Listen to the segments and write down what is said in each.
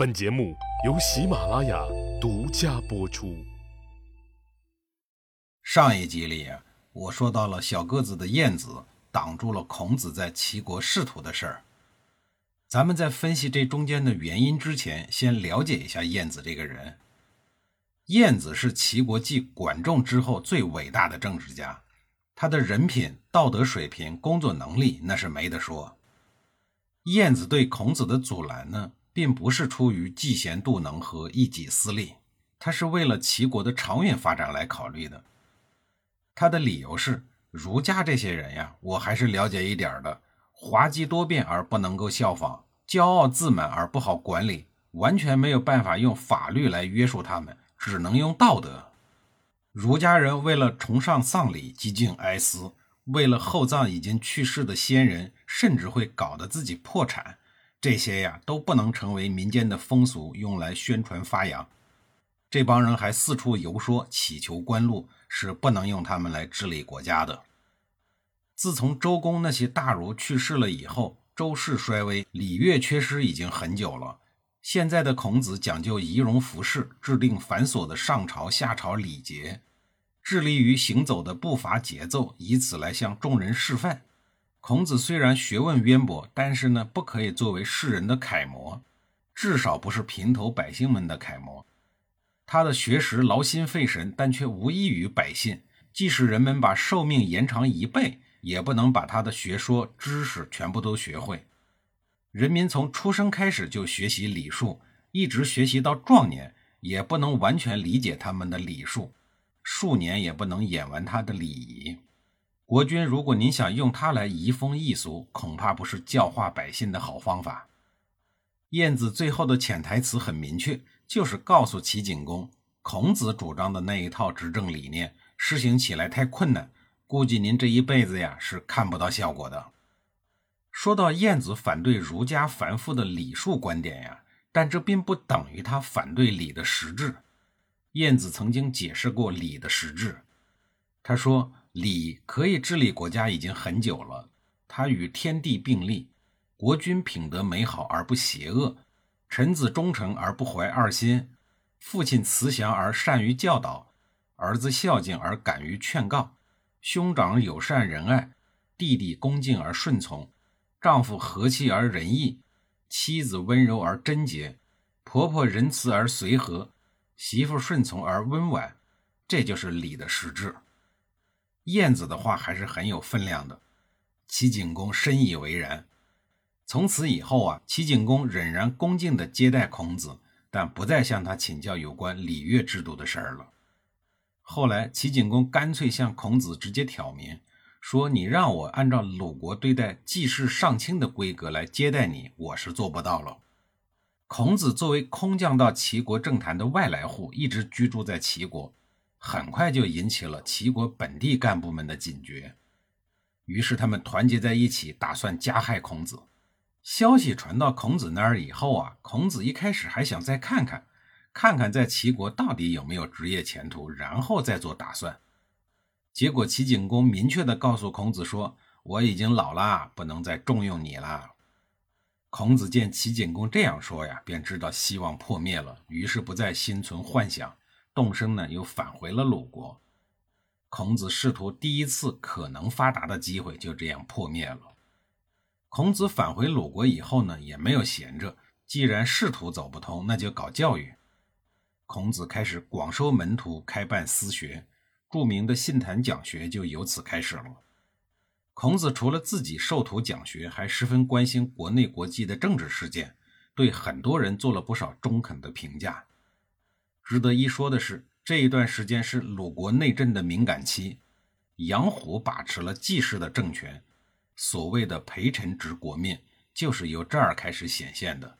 本节目由喜马拉雅独家播出。上一集里，我说到了小个子的晏子挡住了孔子在齐国仕途的事儿。咱们在分析这中间的原因之前，先了解一下晏子这个人。晏子是齐国继管仲之后最伟大的政治家，他的人品、道德水平、工作能力那是没得说。晏子对孔子的阻拦呢？并不是出于嫉贤妒能和一己私利，他是为了齐国的长远发展来考虑的。他的理由是：儒家这些人呀，我还是了解一点的，滑稽多变而不能够效仿，骄傲自满而不好管理，完全没有办法用法律来约束他们，只能用道德。儒家人为了崇尚丧礼，极尽哀思，为了厚葬已经去世的先人，甚至会搞得自己破产。这些呀都不能成为民间的风俗，用来宣传发扬。这帮人还四处游说，乞求官禄，是不能用他们来治理国家的。自从周公那些大儒去世了以后，周室衰微，礼乐缺失已经很久了。现在的孔子讲究仪容服饰，制定繁琐的上朝下朝礼节，致力于行走的步伐节奏，以此来向众人示范。孔子虽然学问渊博，但是呢，不可以作为世人的楷模，至少不是平头百姓们的楷模。他的学识劳心费神，但却无益于百姓。即使人们把寿命延长一倍，也不能把他的学说知识全部都学会。人民从出生开始就学习礼数，一直学习到壮年，也不能完全理解他们的礼数，数年也不能演完他的礼仪。国君，如果您想用它来移风易俗，恐怕不是教化百姓的好方法。晏子最后的潜台词很明确，就是告诉齐景公，孔子主张的那一套执政理念实行起来太困难，估计您这一辈子呀是看不到效果的。说到晏子反对儒家繁复的礼数观点呀，但这并不等于他反对礼的实质。晏子曾经解释过礼的实质，他说。礼可以治理国家已经很久了，它与天地并立。国君品德美好而不邪恶，臣子忠诚而不怀二心，父亲慈祥而善于教导，儿子孝敬而敢于劝告，兄长友善仁爱，弟弟恭敬而顺从，丈夫和气而仁义，妻子温柔而贞洁，婆婆仁慈而随和，媳妇顺从而温婉。这就是礼的实质。晏子的话还是很有分量的，齐景公深以为然。从此以后啊，齐景公仍然恭敬地接待孔子，但不再向他请教有关礼乐制度的事儿了。后来，齐景公干脆向孔子直接挑明，说：“你让我按照鲁国对待季氏上卿的规格来接待你，我是做不到了。”孔子作为空降到齐国政坛的外来户，一直居住在齐国。很快就引起了齐国本地干部们的警觉，于是他们团结在一起，打算加害孔子。消息传到孔子那儿以后啊，孔子一开始还想再看看，看看在齐国到底有没有职业前途，然后再做打算。结果齐景公明确地告诉孔子说：“我已经老了，不能再重用你了。”孔子见齐景公这样说呀，便知道希望破灭了，于是不再心存幻想。动身呢，又返回了鲁国。孔子仕途第一次可能发达的机会就这样破灭了。孔子返回鲁国以后呢，也没有闲着。既然仕途走不通，那就搞教育。孔子开始广收门徒，开办私学，著名的信坛讲学就由此开始了。孔子除了自己授徒讲学，还十分关心国内国际的政治事件，对很多人做了不少中肯的评价。值得一说的是，这一段时间是鲁国内政的敏感期，杨虎把持了季氏的政权，所谓的陪臣执国命就是由这儿开始显现的，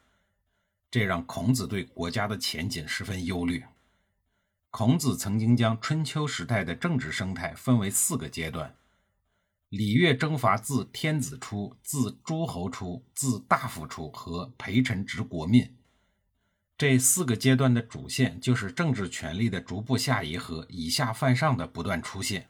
这让孔子对国家的前景十分忧虑。孔子曾经将春秋时代的政治生态分为四个阶段：礼乐征伐自天子出，自诸侯出，自大夫出和陪臣执国命。这四个阶段的主线就是政治权力的逐步下移和以下犯上的不断出现。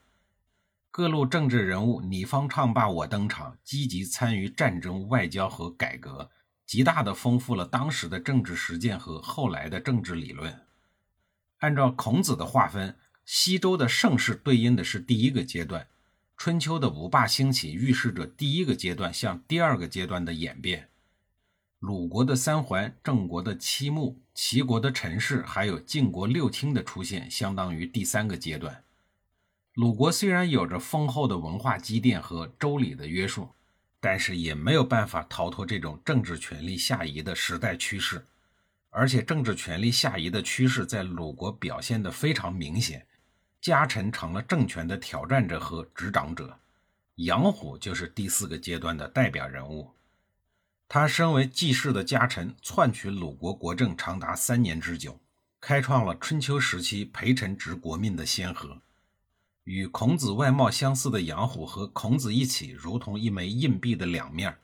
各路政治人物你方唱罢我登场，积极参与战争、外交和改革，极大地丰富了当时的政治实践和后来的政治理论。按照孔子的划分，西周的盛世对应的是第一个阶段，春秋的五霸兴起预示着第一个阶段向第二个阶段的演变。鲁国的三桓、郑国的七穆、齐国的陈氏，还有晋国六卿的出现，相当于第三个阶段。鲁国虽然有着丰厚的文化积淀和周礼的约束。但是也没有办法逃脱这种政治权力下移的时代趋势，而且政治权力下移的趋势在鲁国表现得非常明显。家臣成了政权的挑战者和执掌者，杨虎就是第四个阶段的代表人物。他身为季氏的家臣，篡取鲁国国政长达三年之久，开创了春秋时期陪臣执国命的先河。与孔子外貌相似的杨虎和孔子一起，如同一枚硬币的两面，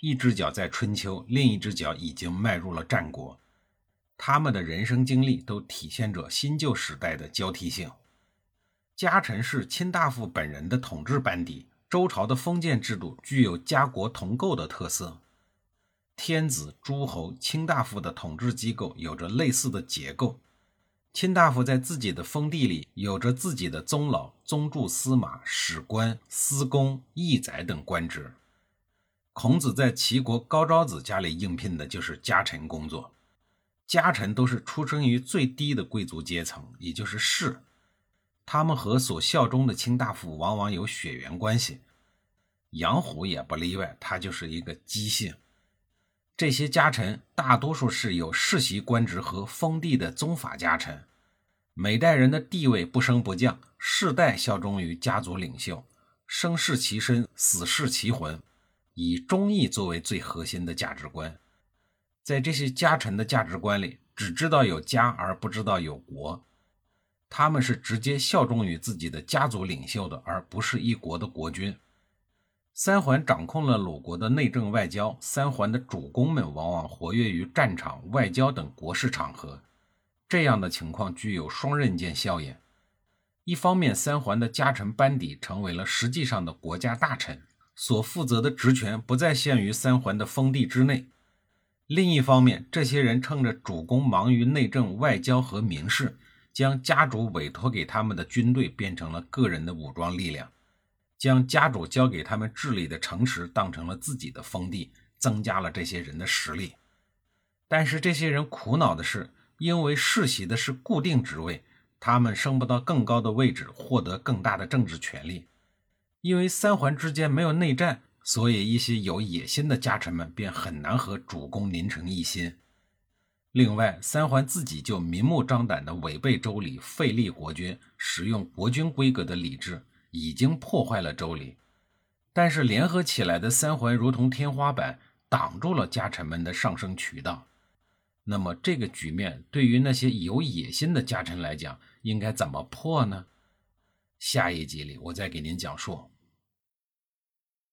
一只脚在春秋，另一只脚已经迈入了战国。他们的人生经历都体现着新旧时代的交替性。家臣是卿大夫本人的统治班底，周朝的封建制度具有家国同构的特色，天子、诸侯、卿大夫的统治机构有着类似的结构。卿大夫在自己的封地里有着自己的宗老、宗助、司马、史官、司公、义宰等官职。孔子在齐国高昭子家里应聘的就是家臣工作，家臣都是出生于最低的贵族阶层，也就是士。他们和所效忠的卿大夫往往有血缘关系，杨虎也不例外，他就是一个姬姓。这些家臣大多数是有世袭官职和封地的宗法家臣，每代人的地位不升不降，世代效忠于家族领袖，生视其身，死视其魂，以忠义作为最核心的价值观。在这些家臣的价值观里，只知道有家而不知道有国，他们是直接效忠于自己的家族领袖的，而不是一国的国君。三桓掌控了鲁国的内政外交，三桓的主公们往往活跃于战场、外交等国事场合。这样的情况具有双刃剑效应：一方面，三桓的家臣班底成为了实际上的国家大臣，所负责的职权不再限于三桓的封地之内；另一方面，这些人趁着主公忙于内政、外交和民事，将家主委托给他们的军队变成了个人的武装力量。将家主交给他们治理的城池当成了自己的封地，增加了这些人的实力。但是这些人苦恼的是，因为世袭的是固定职位，他们升不到更高的位置，获得更大的政治权利。因为三环之间没有内战，所以一些有野心的家臣们便很难和主公拧成一心。另外，三环自己就明目张胆地违背周礼，废立国君，使用国君规格的礼制。已经破坏了周礼，但是联合起来的三环如同天花板，挡住了家臣们的上升渠道。那么这个局面对于那些有野心的家臣来讲，应该怎么破呢？下一集里我再给您讲述。